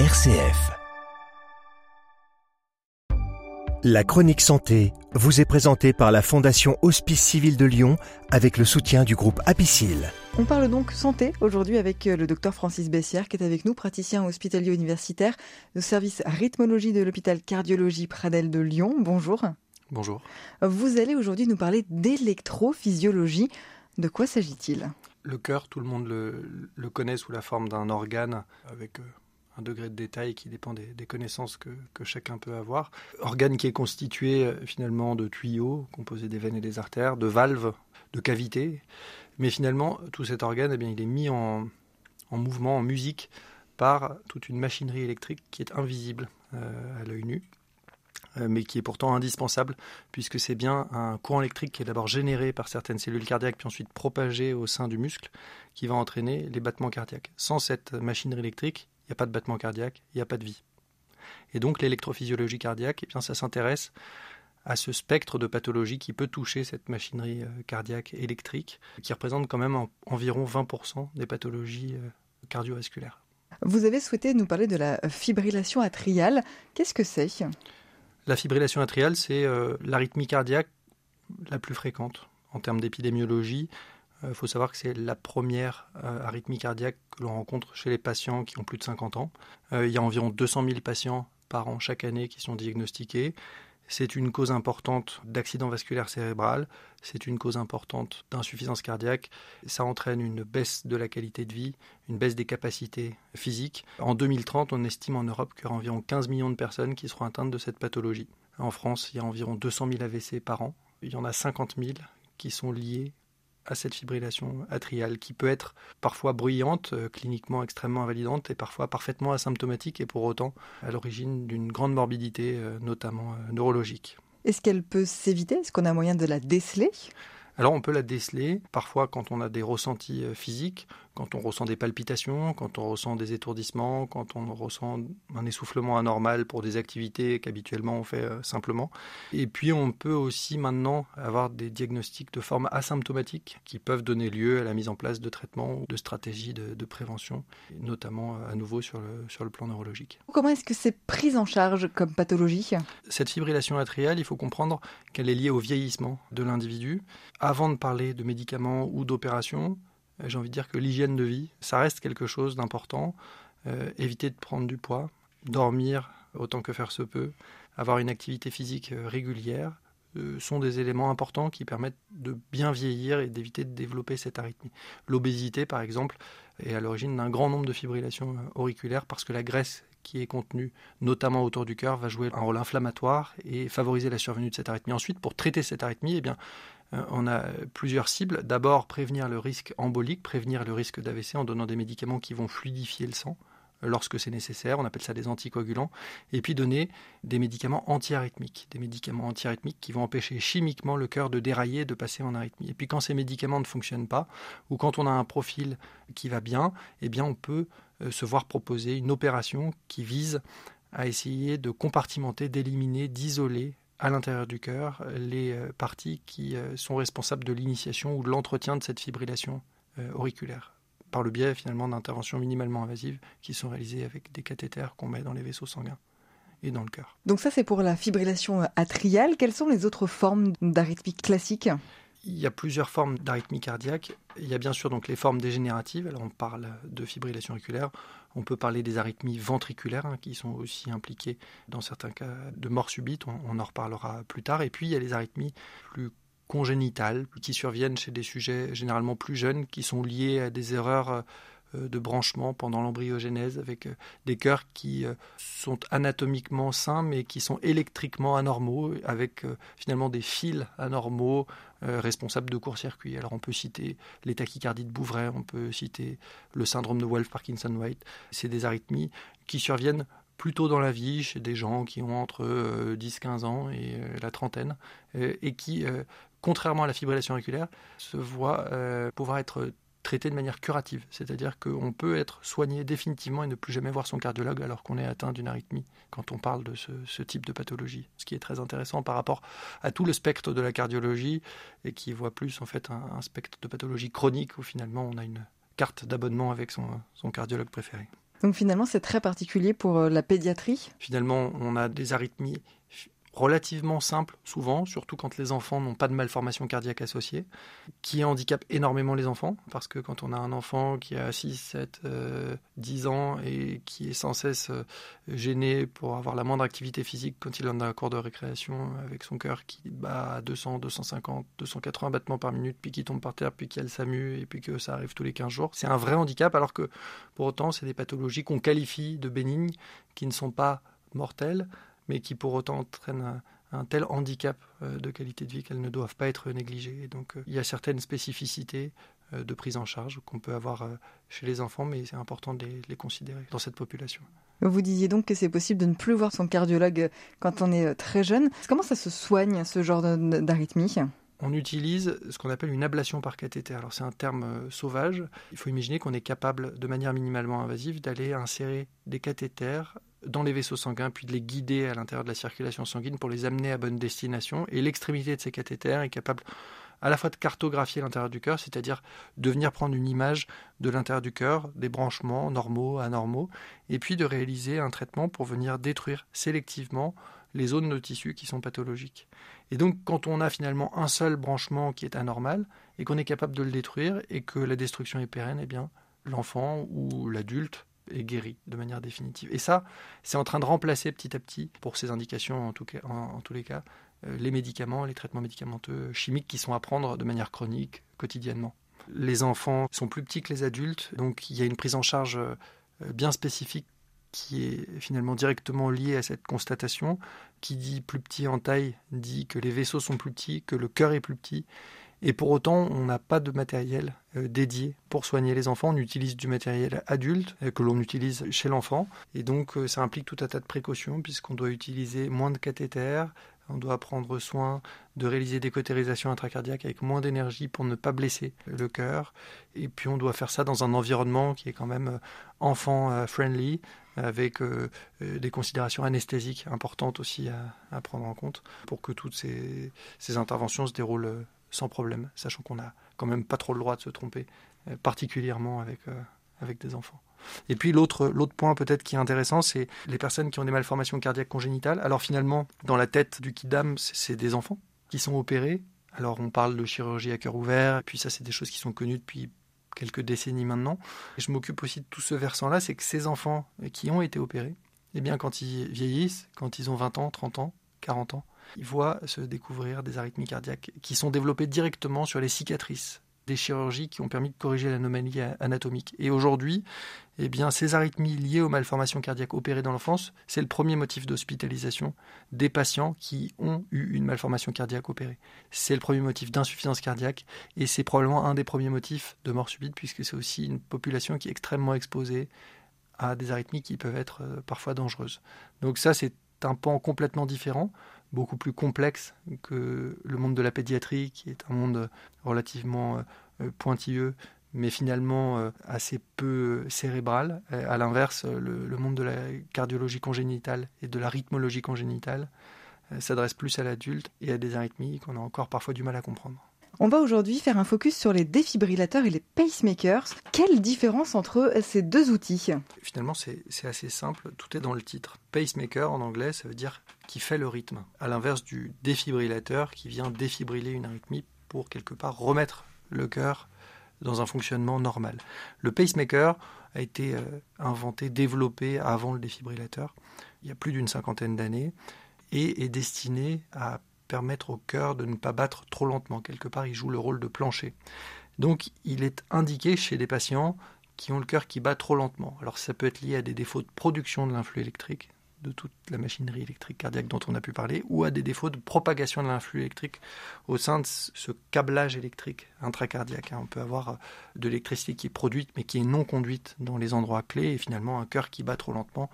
RCF. La chronique santé vous est présentée par la Fondation Hospice Civil de Lyon avec le soutien du groupe Apicil. On parle donc santé aujourd'hui avec euh, le docteur Francis Bessière qui est avec nous, praticien hospitalier universitaire au service rythmologie de l'hôpital cardiologie Pradel de Lyon. Bonjour. Bonjour. Vous allez aujourd'hui nous parler d'électrophysiologie. De quoi s'agit-il? Le cœur, tout le monde le, connaît sous la forme d'un organe avec euh, un degré de détail qui dépend des, connaissances que, chacun peut avoir. Organe qui est constitué euh, finalement de tuyaux composés des veines et des artères, de valves, de cavités. Mais finalement, tout cet organe, eh bien, il est mis en, mouvement, en musique, par toute une machinerie électrique qui est invisible euh, à l'œil nu euh, mais qui est pourtant indispensable, puisque c'est bien un courant électrique qui est d'abord généré par certaines cellules cardiaques, puis ensuite propagé au sein du muscle, qui va entraîner les battements cardiaques. Sans cette machinerie électrique, il n'y a pas de battement cardiaque, il n'y a pas de vie. Et donc l'électrophysiologie cardiaque, eh bien, ça s'intéresse à ce spectre de pathologie qui peut toucher cette machinerie euh, cardiaque électrique, qui représente quand même environ 20% des pathologies euh, cardiovasculaires. Vous avez souhaité nous parler de la fibrillation atriale. Qu'est-ce que c'est? La fibrillation atriale, c'est euh, l'arythmie cardiaque la plus fréquente en termes d'épidémiologie. Il euh, faut savoir que c'est la première euh, arythmie cardiaque que l'on rencontre chez les patients qui ont plus de 50 ans. Euh, il y a environ 200 000 patients par an chaque année qui sont diagnostiqués. C'est une cause importante d'accident vasculaire cérébral, c'est une cause importante d'insuffisance cardiaque. Ça entraîne une baisse de la qualité de vie, une baisse des capacités physiques. En 2030, on estime en Europe qu'il y aura environ 15 millions de personnes qui seront atteintes de cette pathologie. En France, il y a environ 200 000 AVC par an. Il y en a 50 000 qui sont liés à cette fibrillation atriale qui peut être parfois bruyante, euh, cliniquement extrêmement invalidante et parfois parfaitement asymptomatique et pour autant à l'origine d'une grande morbidité, euh, notamment euh, neurologique. Est-ce qu'elle peut s'éviter? Est-ce qu'on a moyen de la déceler? Alors on peut la déceler parfois quand on a des ressentis physiques, quand on ressent des palpitations, quand on ressent des étourdissements, quand on ressent un essoufflement anormal pour des activités qu'habituellement on fait euh, simplement. Et puis on peut aussi maintenant avoir des diagnostics de forme asymptomatique qui peuvent donner lieu à la mise en place de traitements ou de stratégies de, prévention, notamment euh, à nouveau sur le, sur le plan neurologique. Comment est-ce que c'est pris en charge comme pathologie? Cette fibrillation atriale, il faut comprendre qu'elle est liée au vieillissement de l'individu avant de parler de médicaments ou d'opérations, j'ai envie de dire que l'hygiène de vie, ça reste quelque chose d'important. Euh, éviter de prendre du poids, dormir autant que faire se peut, avoir une activité physique euh, régulière, sont des éléments importants qui permettent de bien vieillir et d'éviter de développer cette arythmie. L'obésité, par exemple, est à l'origine d'un grand nombre de fibrillations auriculaires parce que la graisse qui est contenu notamment autour du cœur va jouer un rôle inflammatoire et favoriser la survenue de cette arythmie. Ensuite, pour traiter cette arythmie, eh bien, euh, on a plusieurs cibles. D'abord, prévenir le risque embolique, prévenir le risque d'AVC en donnant des médicaments qui vont fluidifier le sang euh, lorsque c'est nécessaire, on appelle ça des anticoagulants, et puis donner des médicaments antiarythmiques, des médicaments antiarythmiques qui vont empêcher chimiquement le cœur de dérailler, de passer en arythmie. Et puis quand ces médicaments ne fonctionnent pas, ou quand on a un profil qui va bien, eh bien on peut euh, se voir proposer une opération qui vise à essayer de compartimenter, d'éliminer, d'isoler à l'intérieur du cœur les euh, parties qui euh, sont responsables de l'initiation ou de l'entretien de cette fibrillation auriculaire par le biais finalement d'interventions minimalement invasives qui sont réalisées avec des cathéters qu'on met dans les vaisseaux sanguins et dans le cœur. Donc ça c'est pour la fibrillation atriale. Quelles sont les autres formes d'arythmie classique? Il y a plusieurs formes d'arythmie cardiaque. Il y a bien sûr donc les formes dégénératives. Alors on parle de fibrillation auriculaire. On peut parler des arythmies ventriculaires hein, qui sont aussi impliquées dans certains cas de mort subite. On, en reparlera plus tard. Et puis il y a les arythmies plus congénitales qui surviennent chez des sujets généralement plus jeunes qui sont liées à des erreurs euh, de branchement pendant l'embryogénèse avec euh, des cœurs qui euh, sont anatomiquement sains mais qui sont électriquement anormaux avec finalement des fils anormaux responsables de court-circuit. Alors on peut citer les tachycardies de Bouvray, on peut citer le syndrome de Wolff-Parkinson-White. C'est des arythmies qui surviennent plutôt dans la vie chez des gens qui ont entre 10-15 ans et la trentaine et qui, contrairement à la fibrillation auriculaire, se voient pouvoir être traité de manière curative, c'est-à-dire qu'on peut être soigné définitivement et ne plus jamais voir son cardiologue alors qu'on est atteint d'une arythmie quand on parle de ce, type de pathologie, ce qui est très intéressant par rapport à tout le spectre de la cardiologie et qui voit plus en fait un, spectre de pathologie chronique où finalement on a une carte d'abonnement avec son, son cardiologue préféré. Donc finalement, c'est très particulier pour la pédiatrie? Finalement, on a des arythmies relativement simple, souvent, surtout quand les enfants n'ont pas de malformation cardiaque associée, qui handicape énormément les enfants, parce que quand on a un enfant qui a 6, 7, 10 ans et qui est sans cesse euh, gêné pour avoir la moindre activité physique quand il est dans un cours de récréation avec son cœur qui bat à 200, 250, 280 battements par minute, puis qui tombe par terre, puis qu'elle s'amuse, et puis que ça arrive tous les 15 jours, c'est un vrai handicap, alors que pour autant, c'est des pathologies qu'on qualifie de bénignes, qui ne sont pas mortelles, mais qui pour autant entraînent un, tel handicap euh, de qualité de vie qu'elles ne doivent pas être négligées. donc euh, il y a certaines spécificités euh, de prise en charge qu'on peut avoir chez les enfants, mais c'est important de les, considérer dans cette population. Vous disiez donc que c'est possible de ne plus voir son cardiologue quand on est très jeune. Comment ça se soigne, ce genre d'arythmie? On utilise ce qu'on appelle une ablation par cathéter. Alors c'est un terme sauvage. Il faut imaginer qu'on est capable, de manière minimalement invasive, d'aller insérer des cathéters dans les vaisseaux sanguins, puis de les guider à l'intérieur de la circulation sanguine pour les amener à bonne destination. Et l'extrémité de ces cathéters est capable à la fois de cartographier l'intérieur du cœur, c'est-à-dire de venir prendre une image de l'intérieur du cœur, des branchements normaux, anormaux, et puis de réaliser un traitement pour venir détruire sélectivement les zones de tissu qui sont pathologiques. Et donc quand on a finalement un seul branchement qui est anormal, et qu'on est capable de le détruire, et que la destruction est pérenne, eh bien l'enfant ou l'adulte est guéri de manière définitive. Et ça, c'est en train de remplacer petit à petit, pour ces indications en, tout cas, en, tous les cas, euh, les médicaments, les traitements médicamenteux chimiques qui sont à prendre de manière chronique, quotidiennement. Les enfants sont plus petits que les adultes, donc il y a une prise en charge euh, bien spécifique qui est finalement directement liée à cette constatation. Qui dit plus petit en taille dit que les vaisseaux sont plus petits, que le cœur est plus petit. Et pour autant, on n'a pas de matériel euh, dédié pour soigner les enfants. On utilise du matériel adulte euh, que l'on utilise chez l'enfant. Et donc, euh, ça implique tout un tas de précautions puisqu'on doit utiliser moins de cathéters, on doit prendre soin de réaliser des cautérisations intracardiaques avec moins d'énergie pour ne pas blesser le cœur. Et puis on doit faire ça dans un environnement qui est quand même enfant-friendly, avec des considérations anesthésiques importantes aussi à, prendre en compte pour que toutes ces, ces interventions se déroulent sans problème, sachant qu'on n'a quand même pas trop le droit de se tromper, euh, particulièrement avec, euh, avec des enfants. Et puis l'autre point peut-être qui est intéressant, c'est les personnes qui ont des malformations cardiaques congénitales. Alors finalement, dans la tête du kidam, c'est des enfants qui sont opérés. Alors on parle de chirurgie à cœur ouvert, et puis ça c'est des choses qui sont connues depuis quelques décennies maintenant. Et je m'occupe aussi de tout ce versant-là, c'est que ces enfants qui ont été opérés, eh bien quand ils vieillissent, quand ils ont 20 ans, 30 ans, 40 ans, ils voient se découvrir des arythmies cardiaques qui sont développées directement sur les cicatrices des chirurgies qui ont permis de corriger l'anomalie anatomique. Et aujourd'hui, eh bien, ces arythmies liées aux malformations cardiaques opérées dans l'enfance, c'est le premier motif d'hospitalisation des patients qui ont eu une malformation cardiaque opérée. C'est le premier motif d'insuffisance cardiaque et c'est probablement un des premiers motifs de mort subite puisque c'est aussi une population qui est extrêmement exposée à des arythmies qui peuvent être euh, parfois dangereuses. Donc ça, c'est un pan complètement différent beaucoup plus complexe que le monde de la pédiatrie, qui est un monde relativement euh, pointilleux, mais finalement euh, assez peu cérébral. Euh, à l'inverse, le, monde de la cardiologie congénitale et de la rythmologie congénitale s'adresse plus à l'adulte et à des arythmies qu'on a encore parfois du mal à comprendre. On va aujourd'hui faire un focus sur les défibrillateurs et les pacemakers. Quelle différence entre ces deux outils? Finalement, c'est assez simple, tout est dans le titre. Pacemaker en anglais, ça veut dire qui fait le rythme, à l'inverse du défibrillateur qui vient défibriller une arythmie pour quelque part remettre le cœur dans un fonctionnement normal. Le pacemaker a été euh, inventé, développé avant le défibrillateur, il y a plus d'une cinquantaine d'années, et est destiné à permettre au cœur de ne pas battre trop lentement. Quelque part, il joue le rôle de plancher. Donc, il est indiqué chez des patients qui ont le cœur qui bat trop lentement. Alors, ça peut être lié à des défauts de production de l'influx électrique, de toute la machinerie électrique cardiaque dont on a pu parler, ou à des défauts de propagation de l'influx électrique au sein de ce câblage électrique intracardiaque. Hein. On peut avoir euh, de l'électricité qui est produite mais qui est non conduite dans les endroits clés et finalement un cœur qui bat trop lentement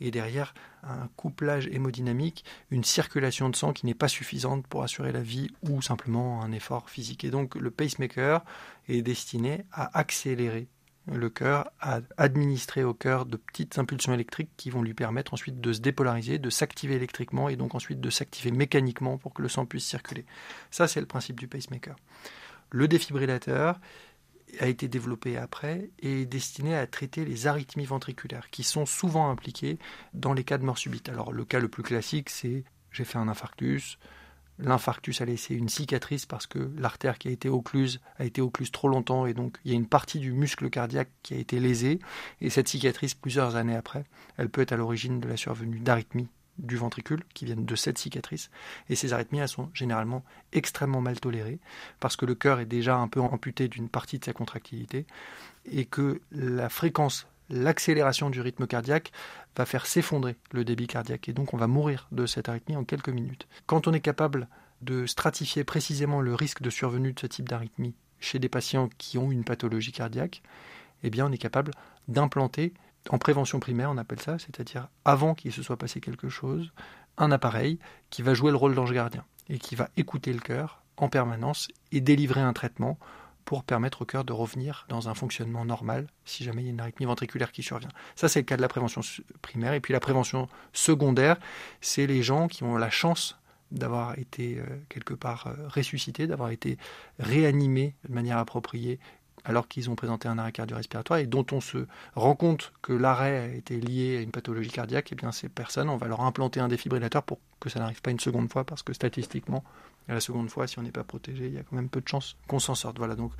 et derrière un couplage hémodynamique, une circulation de sang qui n'est pas suffisante pour assurer la vie ou simplement un effort physique. Et donc le pacemaker est destiné à accélérer le cœur à administrer au cœur de petites impulsions électriques qui vont lui permettre ensuite de se dépolariser, de s'activer électriquement et donc ensuite de s'activer mécaniquement pour que le sang puisse circuler. Ça, c'est le principe du pacemaker. Le défibrillateur a été développé après et est destiné à traiter les arythmies ventriculaires qui sont souvent impliquées dans les cas de mort subite. Alors le cas le plus classique, c'est j'ai fait un infarctus, l'infarctus a laissé une cicatrice parce que l'artère qui a été occluse a été occluse trop longtemps et donc il y a une partie du muscle cardiaque qui a été lésée et cette cicatrice plusieurs années après, elle peut être à l'origine de la survenue d'arythmies du ventricule qui viennent de cette cicatrice. Et ces arythmies, elles sont généralement extrêmement mal tolérées parce que le cœur est déjà un peu amputé d'une partie de sa contractilité et que la fréquence, l'accélération du rythme cardiaque va faire s'effondrer le débit cardiaque et donc on va mourir de cette arythmie en quelques minutes. Quand on est capable de stratifier précisément le risque de survenue de ce type d'arythmie chez des patients qui ont une pathologie cardiaque, eh bien on est capable d'implanter en prévention primaire, on appelle ça, c'est-à-dire avant qu'il se soit passé quelque chose, un appareil qui va jouer le rôle d'ange gardien et qui va écouter le cœur en permanence et délivrer un traitement pour permettre au cœur de revenir dans un fonctionnement normal si jamais il y a une arythmie ventriculaire qui survient. Ça, c'est le cas de la prévention primaire. Et puis la prévention secondaire, c'est les gens qui ont la chance d'avoir été euh, quelque part euh, ressuscités, d'avoir été réanimés de manière appropriée alors qu'ils ont présenté un arrêt cardio-respiratoire et dont on se rend compte que l'arrêt a été lié à une pathologie cardiaque, et eh bien ces personnes, on va leur implanter un défibrillateur pour que ça n'arrive pas une seconde fois, parce que statistiquement, la seconde fois, si on n'est pas protégé, il y a quand même peu de chances qu'on s'en sorte. Voilà, donc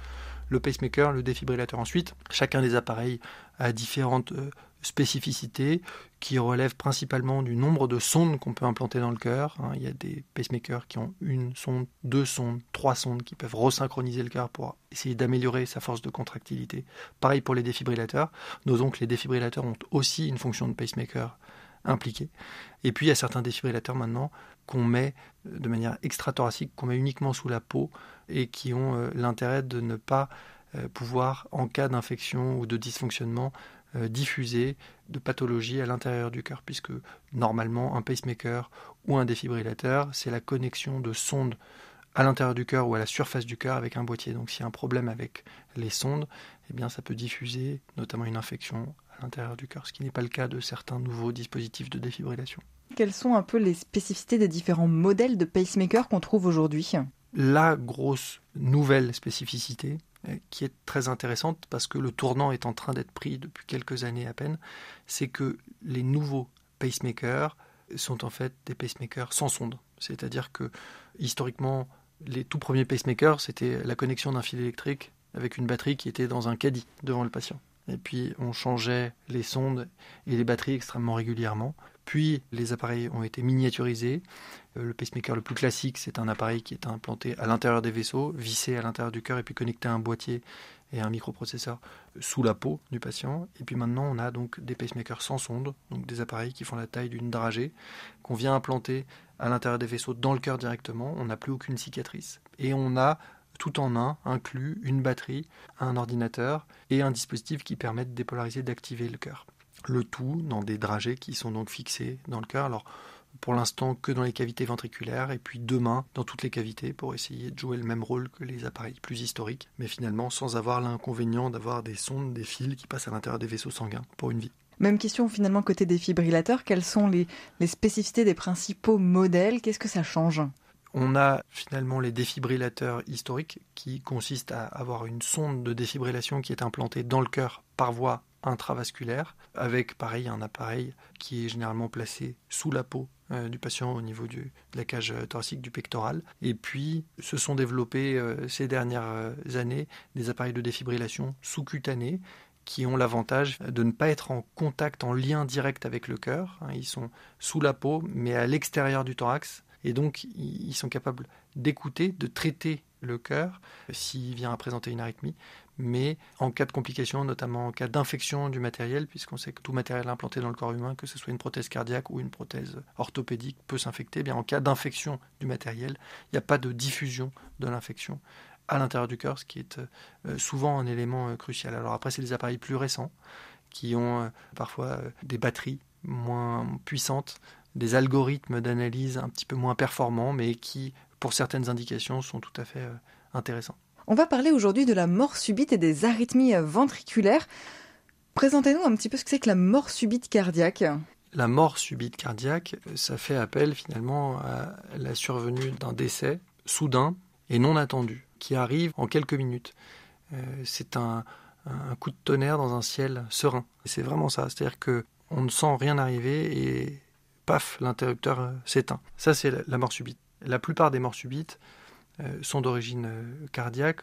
le pacemaker, le défibrillateur ensuite. Chacun des appareils a différentes euh, spécificités qui relèvent principalement du nombre de sondes qu'on peut implanter dans le cœur. Hein. Il y a des pacemakers qui ont une sonde, deux sondes, trois sondes qui peuvent resynchroniser le cœur pour essayer d'améliorer sa force de contractilité. Pareil pour les défibrillateurs. Notons que les défibrillateurs ont aussi une fonction de pacemaker impliquée. Et puis il y a certains défibrillateurs maintenant qu'on met de manière extrathoracique, qu'on met uniquement sous la peau et qui ont euh, l'intérêt de ne pas euh, pouvoir, en cas d'infection ou de dysfonctionnement, euh, diffuser de pathologie à l'intérieur du cœur, puisque normalement un pacemaker ou un défibrillateur, c'est la connexion de sondes à l'intérieur du cœur ou à la surface du cœur avec un boîtier. Donc s'il y a un problème avec les sondes, eh bien ça peut diffuser notamment une infection l'intérieur du cœur, ce qui n'est pas le cas de certains nouveaux dispositifs de défibrillation. Quelles sont un peu les spécificités des différents modèles de pacemaker qu'on trouve aujourd'hui? La grosse nouvelle spécificité, euh, qui est très intéressante parce que le tournant est en train d'être pris depuis quelques années à peine, c'est que les nouveaux pacemakers sont en fait des pacemakers sans sonde. C'est-à-dire que historiquement, les tout premiers pacemakers, c'était la connexion d'un fil électrique avec une batterie qui était dans un caddie devant le patient. Et puis on changeait les sondes et les batteries extrêmement régulièrement. Puis les appareils ont été miniaturisés. Euh, le pacemaker le plus classique, c'est un appareil qui est implanté à l'intérieur des vaisseaux, vissé à l'intérieur du cœur et puis connecté à un boîtier et un microprocesseur sous la peau du patient. Et puis maintenant, on a donc des pacemakers sans sonde, donc des appareils qui font la taille d'une dragée, qu'on vient implanter à l'intérieur des vaisseaux dans le cœur directement. On n'a plus aucune cicatrice. Et on a tout en un inclus une batterie, un ordinateur et un dispositif qui permet de dépolariser, d'activer le cœur le tout dans des dragées qui sont donc fixés dans le cœur. Alors pour l'instant que dans les cavités ventriculaires et puis demain dans toutes les cavités pour essayer de jouer le même rôle que les appareils plus historiques, mais finalement sans avoir l'inconvénient d'avoir des sondes, des fils qui passent à l'intérieur des vaisseaux sanguins pour une vie. Même question finalement côté défibrillateur, quelles sont les spécificités des principaux modèles? Qu'est-ce que ça change? On a finalement les défibrillateurs historiques qui consistent à avoir une sonde de défibrillation qui est implantée dans le cœur par voie intravasculaire, avec pareil un appareil qui est généralement placé sous la peau euh, du patient au niveau de la cage thoracique du pectoral. Et puis se sont développés euh, ces dernières euh, années des appareils de défibrillation sous-cutanés qui ont l'avantage de ne pas être en contact, en lien direct avec le cœur. Hein. Ils sont sous la peau, mais à l'extérieur du thorax. Et donc, ils sont capables d'écouter, de traiter le cœur s'il vient à présenter une arythmie, mais en cas de complications, notamment en cas d'infection du matériel, puisqu'on sait que tout matériel implanté dans le corps humain, que ce soit une prothèse cardiaque ou une prothèse orthopédique, peut s'infecter. Eh bien, en cas d'infection du matériel, il n'y a pas de diffusion de l'infection à l'intérieur du cœur, ce qui est euh, souvent un élément euh, crucial. Alors après, c'est des appareils plus récents qui ont euh, parfois des batteries moins puissantes, des algorithmes d'analyse un petit peu moins performants, mais qui, pour certaines indications, sont tout à fait intéressants. On va parler aujourd'hui de la mort subite et des arythmies ventriculaires. Présentez-nous un petit peu ce que c'est que la mort subite cardiaque. La mort subite cardiaque, ça fait appel finalement à la survenue d'un décès soudain et non attendu, qui arrive en quelques minutes. c'est un, coup de tonnerre dans un ciel serein. C'est vraiment ça. C'est-à-dire que on ne sent rien arriver et paf, l'interrupteur s'éteint. Ça, c'est la mort subite. La plupart des morts subites sont d'origine cardiaque.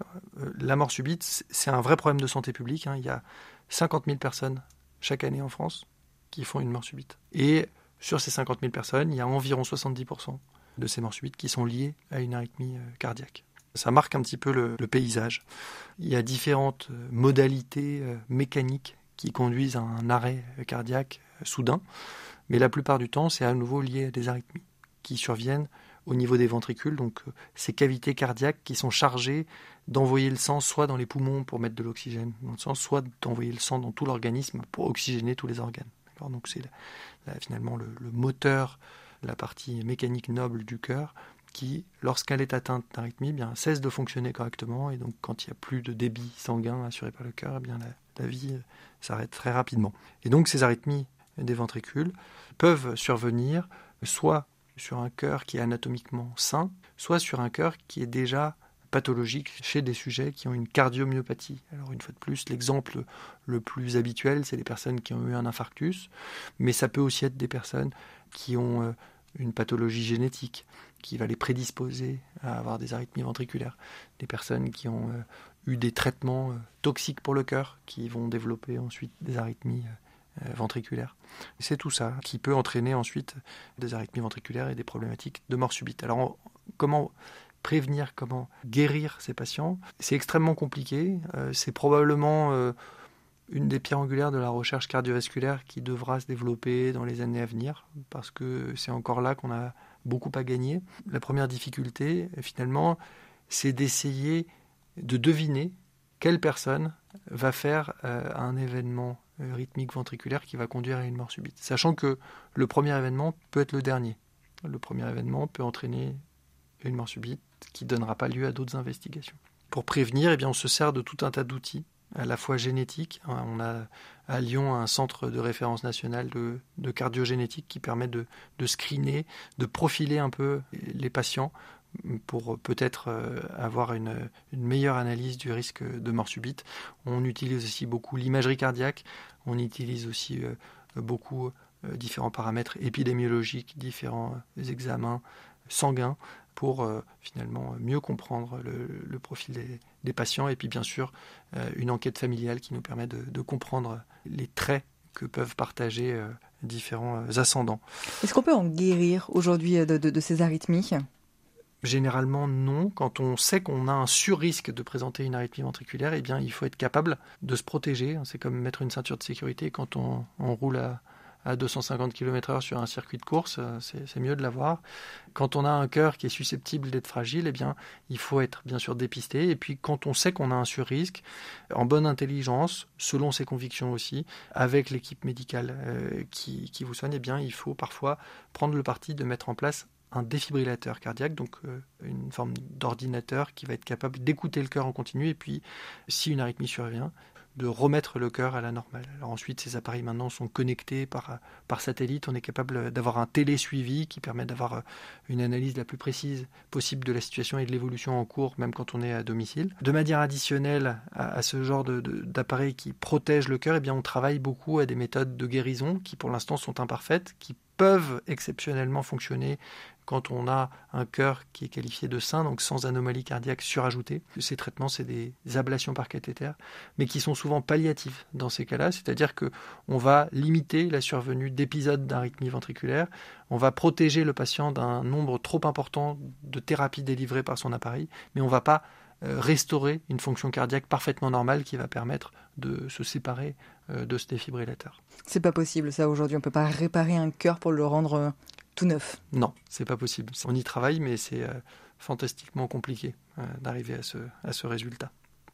La mort subite, c'est un vrai problème de santé publique. Hein. Il y a 50 000 personnes chaque année en France qui font une mort subite. Et sur ces 50 000 personnes, il y a environ 70% de ces morts subites qui sont liées à une arythmie euh, cardiaque. Ça marque un petit peu le, paysage. Il y a différentes euh, modalités euh, mécaniques qui conduisent à un arrêt cardiaque soudain, mais la plupart du temps, c'est à nouveau lié à des arythmies qui surviennent au niveau des ventricules, donc ces cavités cardiaques qui sont chargées d'envoyer le sang soit dans les poumons pour mettre de l'oxygène dans le sang, soit d'envoyer le sang dans tout l'organisme pour oxygéner tous les organes. Donc c'est finalement le, moteur, la partie mécanique noble du cœur qui, lorsqu'elle est atteinte d'arythmie, eh bien cesse de fonctionner correctement et donc quand il n'y a plus de débit sanguin assuré par le cœur, eh bien la, vie euh, s'arrête très rapidement. Et donc ces arythmies des ventricules peuvent survenir soit sur un cœur qui est anatomiquement sain, soit sur un cœur qui est déjà pathologique chez des sujets qui ont une cardiomyopathie. Alors une fois de plus, l'exemple le plus habituel, c'est les personnes qui ont eu un infarctus, mais ça peut aussi être des personnes qui ont euh, une pathologie génétique qui va les prédisposer à avoir des arythmies ventriculaires, des personnes qui ont euh, eu des traitements euh, toxiques pour le cœur, qui vont développer ensuite des arythmies ventriculaires. C'est tout ça qui peut entraîner ensuite des arythmies ventriculaires et des problématiques de mort subite. Alors comment prévenir, comment guérir ces patients? C'est extrêmement compliqué. Euh, c'est probablement euh, une des pierres angulaires de la recherche cardiovasculaire qui devra se développer dans les années à venir, parce que c'est encore là qu'on a beaucoup à gagner. La première difficulté, finalement, c'est d'essayer de deviner quelle personne va faire euh, un événement rythmique ventriculaire qui va conduire à une mort subite. Sachant que le premier événement peut être le dernier. Le premier événement peut entraîner une mort subite qui ne donnera pas lieu à d'autres investigations. Pour prévenir, eh bien, on se sert de tout un tas d'outils, à la fois génétiques. On a à Lyon un centre de référence national de, de cardiogénétique qui permet de, de, screener, de profiler un peu les patients pour peut-être euh, avoir une, meilleure analyse du risque de mort subite. On utilise aussi beaucoup l'imagerie cardiaque, on utilise aussi euh, beaucoup euh, différents paramètres épidémiologiques, différents examens sanguins pour euh, finalement mieux comprendre le, profil des, patients et puis bien sûr euh, une enquête familiale qui nous permet de, comprendre les traits que peuvent partager euh, différents ascendants. Est-ce qu'on peut en guérir aujourd'hui de, ces arythmies? Généralement non. Quand on sait qu'on a un surrisque de présenter une arythmie ventriculaire, eh bien il faut être capable de se protéger. C'est comme mettre une ceinture de sécurité quand on, roule à, à 250 km/h sur un circuit de course, euh, c'est mieux de l'avoir. Quand on a un cœur qui est susceptible d'être fragile, eh bien, il faut être bien sûr dépisté. Et puis, quand on sait qu'on a un surrisque, en bonne intelligence, selon ses convictions aussi, avec l'équipe médicale euh, qui, qui, vous soigne, eh bien, il faut parfois prendre le parti de mettre en place un défibrillateur cardiaque, donc euh, une forme d'ordinateur qui va être capable d'écouter le cœur en continu et puis si une arythmie survient, de remettre le cœur à la normale. Ensuite, ces appareils maintenant sont connectés par, satellite. On est capable d'avoir un télésuivi qui permet d'avoir euh, une analyse la plus précise possible de la situation et de l'évolution en cours, même quand on est à domicile. De manière additionnelle à, ce genre d'appareils qui protègent le cœur, eh bien, on travaille beaucoup à des méthodes de guérison qui pour l'instant sont imparfaites, qui peuvent exceptionnellement fonctionner quand on a un cœur qui est qualifié de sain, donc sans anomalie cardiaque surajoutée. Ces traitements, c'est des ablations par cathéter, mais qui sont souvent palliatifs dans ces cas-là, c'est-à-dire que on va limiter la survenue d'épisodes d'arythmie ventriculaire, on va protéger le patient d'un nombre trop important de thérapies délivrées par son appareil, mais on ne va pas restaurer une fonction cardiaque parfaitement normale qui va permettre de se séparer euh, de ce défibrillateur. C'est pas possible ça aujourd'hui, on peut pas réparer un cœur pour le rendre euh, neuf Non, c'est pas possible. On y travaille, mais c'est euh, fantastiquement compliqué euh, d'arriver à ce, à ce résultat.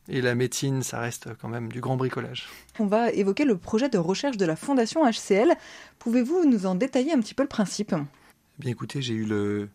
Et la médecine, ça reste quand même du grand bricolage. On va évoquer le projet de recherche de la Fondation HCL. Pouvez-vous nous en détailler un petit peu le principe? Eh Bien écoutez, j'ai eu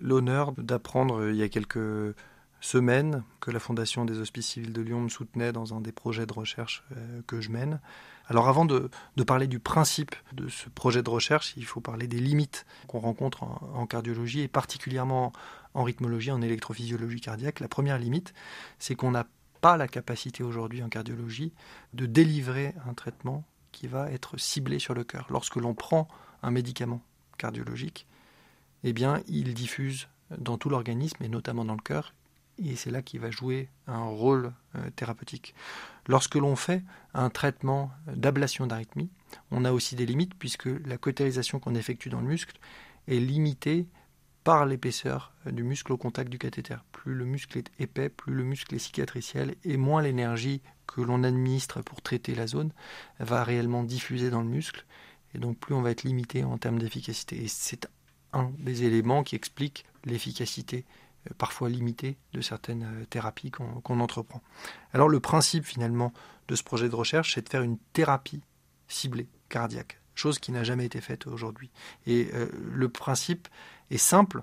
l'honneur d'apprendre euh, il y a quelques semaines que la Fondation des Hospices Civils de Lyon me soutenait dans un des projets de recherche que je mène. Alors avant de, parler du principe de ce projet de recherche, il faut parler des limites qu'on rencontre en, cardiologie et particulièrement en rythmologie, en électrophysiologie cardiaque. La première limite, c'est qu'on n'a pas la capacité aujourd'hui en cardiologie de délivrer un traitement qui va être ciblé sur le cœur. Lorsque l'on prend un médicament cardiologique, eh bien, il diffuse dans tout l'organisme et notamment dans le cœur, et c'est là qu'il va jouer un rôle euh, thérapeutique. Lorsque l'on fait un traitement d'ablation d'arythmie, on a aussi des limites puisque la cautérisation qu'on effectue dans le muscle est limitée par l'épaisseur du muscle au contact du cathéter. Plus le muscle est épais, plus le muscle est cicatriciel et moins l'énergie que l'on administre pour traiter la zone va réellement diffuser dans le muscle et donc plus on va être limité en termes d'efficacité. Et c'est un des éléments qui explique l'efficacité euh, parfois limitée de certaines euh, thérapies qu'on entreprend. Alors le principe finalement de ce projet de recherche, c'est de faire une thérapie ciblée cardiaque, chose qui n'a jamais été faite aujourd'hui. Et euh, le principe est simple,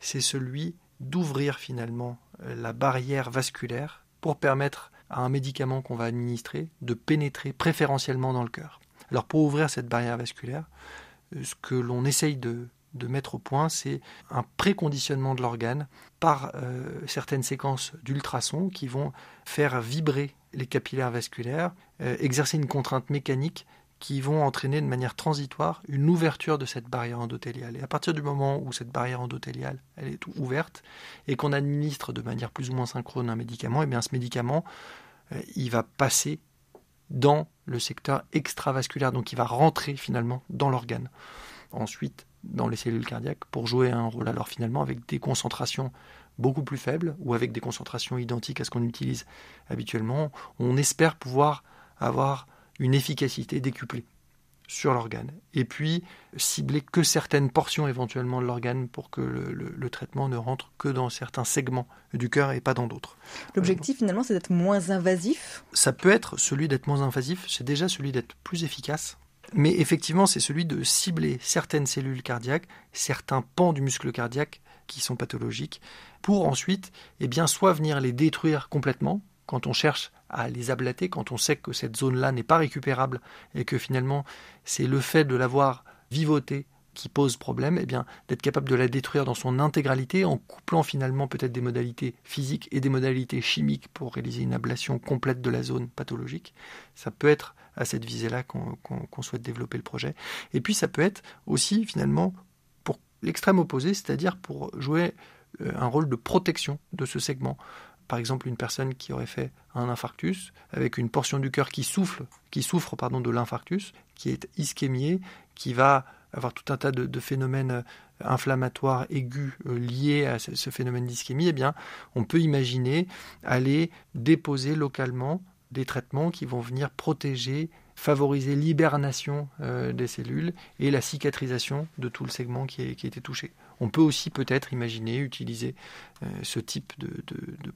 c'est celui d'ouvrir finalement euh, la barrière vasculaire pour permettre à un médicament qu'on va administrer de pénétrer préférentiellement dans le cœur. Alors pour ouvrir cette barrière vasculaire, ce que l'on essaye de, mettre au point, c'est un préconditionnement de l'organe par euh, certaines séquences d'ultrasons qui vont faire vibrer les capillaires vasculaires, exercer une contrainte mécanique qui vont entraîner de manière transitoire une ouverture de cette barrière endothéliale. Et à partir du moment où cette barrière endothéliale elle est ouverte et qu'on administre de manière plus ou moins synchrone un médicament, et eh bien ce médicament, euh, il va passer dans le secteur extravasculaire, donc il va rentrer finalement dans l'organe. Ensuite, dans les cellules cardiaques, pour jouer un rôle alors finalement avec des concentrations beaucoup plus faibles ou avec des concentrations identiques à ce qu'on utilise habituellement, on espère pouvoir avoir une efficacité décuplée sur l'organe. Et puis cibler que certaines portions éventuellement de l'organe pour que le, traitement ne rentre que dans certains segments du cœur et pas dans d'autres. L'objectif finalement c'est d'être moins invasif? Ça peut être celui d'être moins invasif, c'est déjà celui d'être plus efficace. Mais effectivement, c'est celui de cibler certaines cellules cardiaques, certains pans du muscle cardiaque qui sont pathologiques, pour ensuite, eh bien, soit venir les détruire complètement, quand on cherche à les ablater, quand on sait que cette zone-là n'est pas récupérable et que finalement c'est le fait de l'avoir vivotée qui pose problème, eh bien d'être capable de la détruire dans son intégralité en couplant finalement peut-être des modalités physiques et des modalités chimiques pour réaliser une ablation complète de la zone pathologique. Ça peut être à cette visée-là qu'on souhaite développer le projet. Et puis ça peut être aussi finalement pour l'extrême opposé, c'est-à-dire pour jouer euh, un rôle de protection de ce segment par exemple une personne qui aurait fait un infarctus avec une portion du cœur qui souffle, qui souffre pardon de l'infarctus, qui est ischémiée, qui va avoir tout un tas de, phénomènes euh, inflammatoires aigus euh, liés à ce, phénomène d'ischémie, eh bien, on peut imaginer aller déposer localement des traitements qui vont venir protéger, favoriser l'hibernation euh, des cellules et la cicatrisation de tout le segment qui, a été touché. On peut aussi peut-être imaginer utiliser euh, ce type de,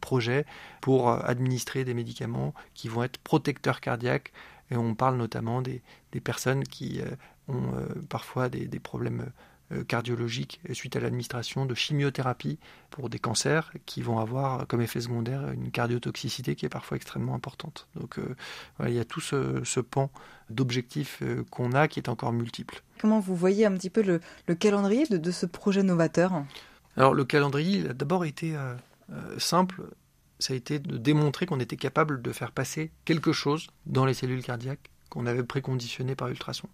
projet pour euh, administrer des médicaments qui vont être protecteurs cardiaques. Et on parle notamment des, personnes qui ont parfois des, problèmes cardiologiques suite à l'administration de chimiothérapie pour des cancers qui vont avoir comme effet secondaire une cardiotoxicité qui est parfois extrêmement importante. Donc il y a tout ce pan d'objectifs qu'on a qui est encore multiple. Comment vous voyez un petit peu le, calendrier de, ce projet novateur? Alors le calendrier a d'abord été euh, euh, simple. Ça a été de démontrer qu'on était capable de faire passer quelque chose dans les cellules cardiaques qu'on avait préconditionné par ultrason.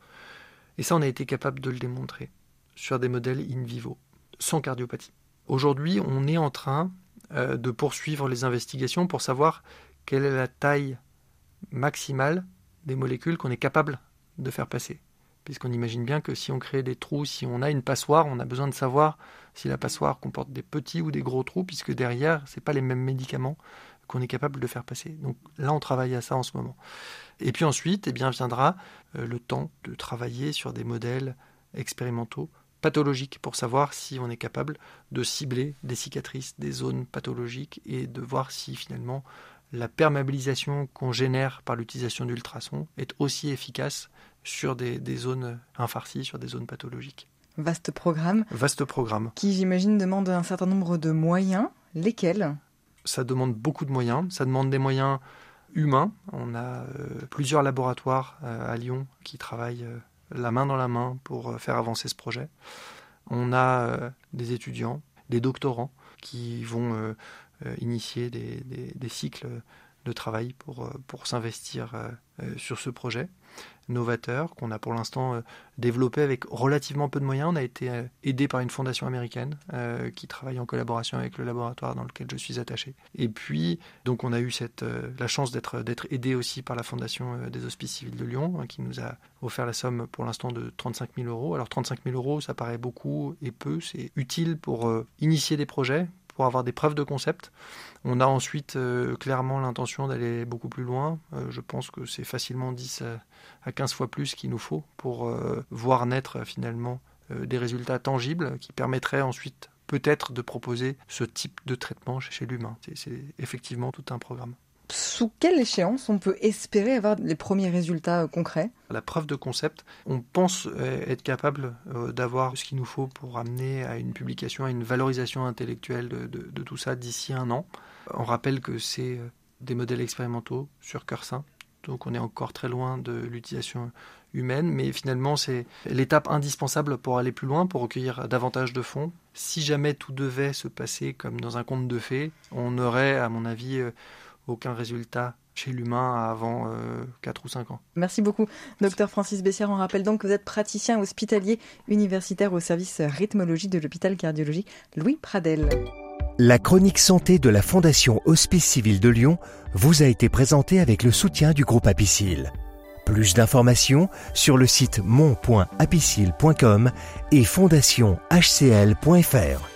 Et ça, on a été capable de le démontrer sur des modèles in vivo, sans cardiopathie. Aujourd'hui, on est en train euh, de poursuivre les investigations pour savoir quelle est la taille maximale des molécules qu'on est capable de faire passer puisqu'on imagine bien que si on crée des trous, si on a une passoire, on a besoin de savoir si la passoire comporte des petits ou des gros trous, puisque derrière, ce pas les mêmes médicaments qu'on est capable de faire passer. Donc là, on travaille à ça en ce moment. Et puis ensuite, eh bien, viendra euh, le temps de travailler sur des modèles expérimentaux pathologiques pour savoir si on est capable de cibler des cicatrices, des zones pathologiques et de voir si finalement la perméabilisation qu'on génère par l'utilisation d'ultrasons est aussi efficace sur des, zones infarcies, sur des zones pathologiques. Vaste programme. Vaste programme. Qui, j'imagine, demande un certain nombre de moyens. Lesquels? Ça demande beaucoup de moyens. Ça demande des moyens humains. On a euh, plusieurs laboratoires euh, à Lyon qui travaillent euh, la main dans la main pour faire avancer ce projet. On a des étudiants, des doctorants qui vont initier des cycles de travail pour, pour s'investir sur ce projet novateur qu'on a pour l'instant euh, développé avec relativement peu de moyens. On a été euh, aidé par une fondation américaine euh, qui travaille en collaboration avec le laboratoire dans lequel je suis attaché. Et puis, donc, on a eu cette, la chance d'être d'être aidé aussi par la fondation des Hospices civils de Lyon, hein, qui nous a offert la somme pour l'instant de 35 000 euros. Alors 35 000 euros, ça paraît beaucoup et peu. C'est utile pour initier des projets, pour avoir des preuves de concept. On a ensuite euh, clairement l'intention d'aller beaucoup plus loin. Euh, je pense que c'est facilement 10 à 15 fois plus qu'il nous faut pour euh, voir naître finalement des résultats tangibles qui permettraient ensuite peut-être de proposer ce type de traitement chez l'humain. C'est effectivement tout un programme sous quelle échéance on peut espérer avoir les premiers résultats euh, concrets? La preuve de concept, on pense euh, être capable euh, d'avoir ce qu'il nous faut pour amener à une publication, à une valorisation intellectuelle de, tout ça d'ici un an. On rappelle que c'est des modèles expérimentaux sur cœur sain, donc on est encore très loin de l'utilisation humaine, mais finalement c'est l'étape indispensable pour aller plus loin, pour recueillir davantage de fonds. Si jamais tout devait se passer comme dans un conte de fées, on aurait, à mon avis, aucun résultat chez l'humain avant 4 euh, ou 5 ans. Merci beaucoup, docteur Francis Bessière. On rappelle donc que vous êtes praticien hospitalier universitaire au service rythmologie de l'hôpital cardiologique Louis Pradel. La chronique santé de la Fondation Hospice Civil de Lyon vous a été présentée avec le soutien du groupe Apicil. Plus d'informations sur le site mon.apicil.com et fondation-hcl.fr.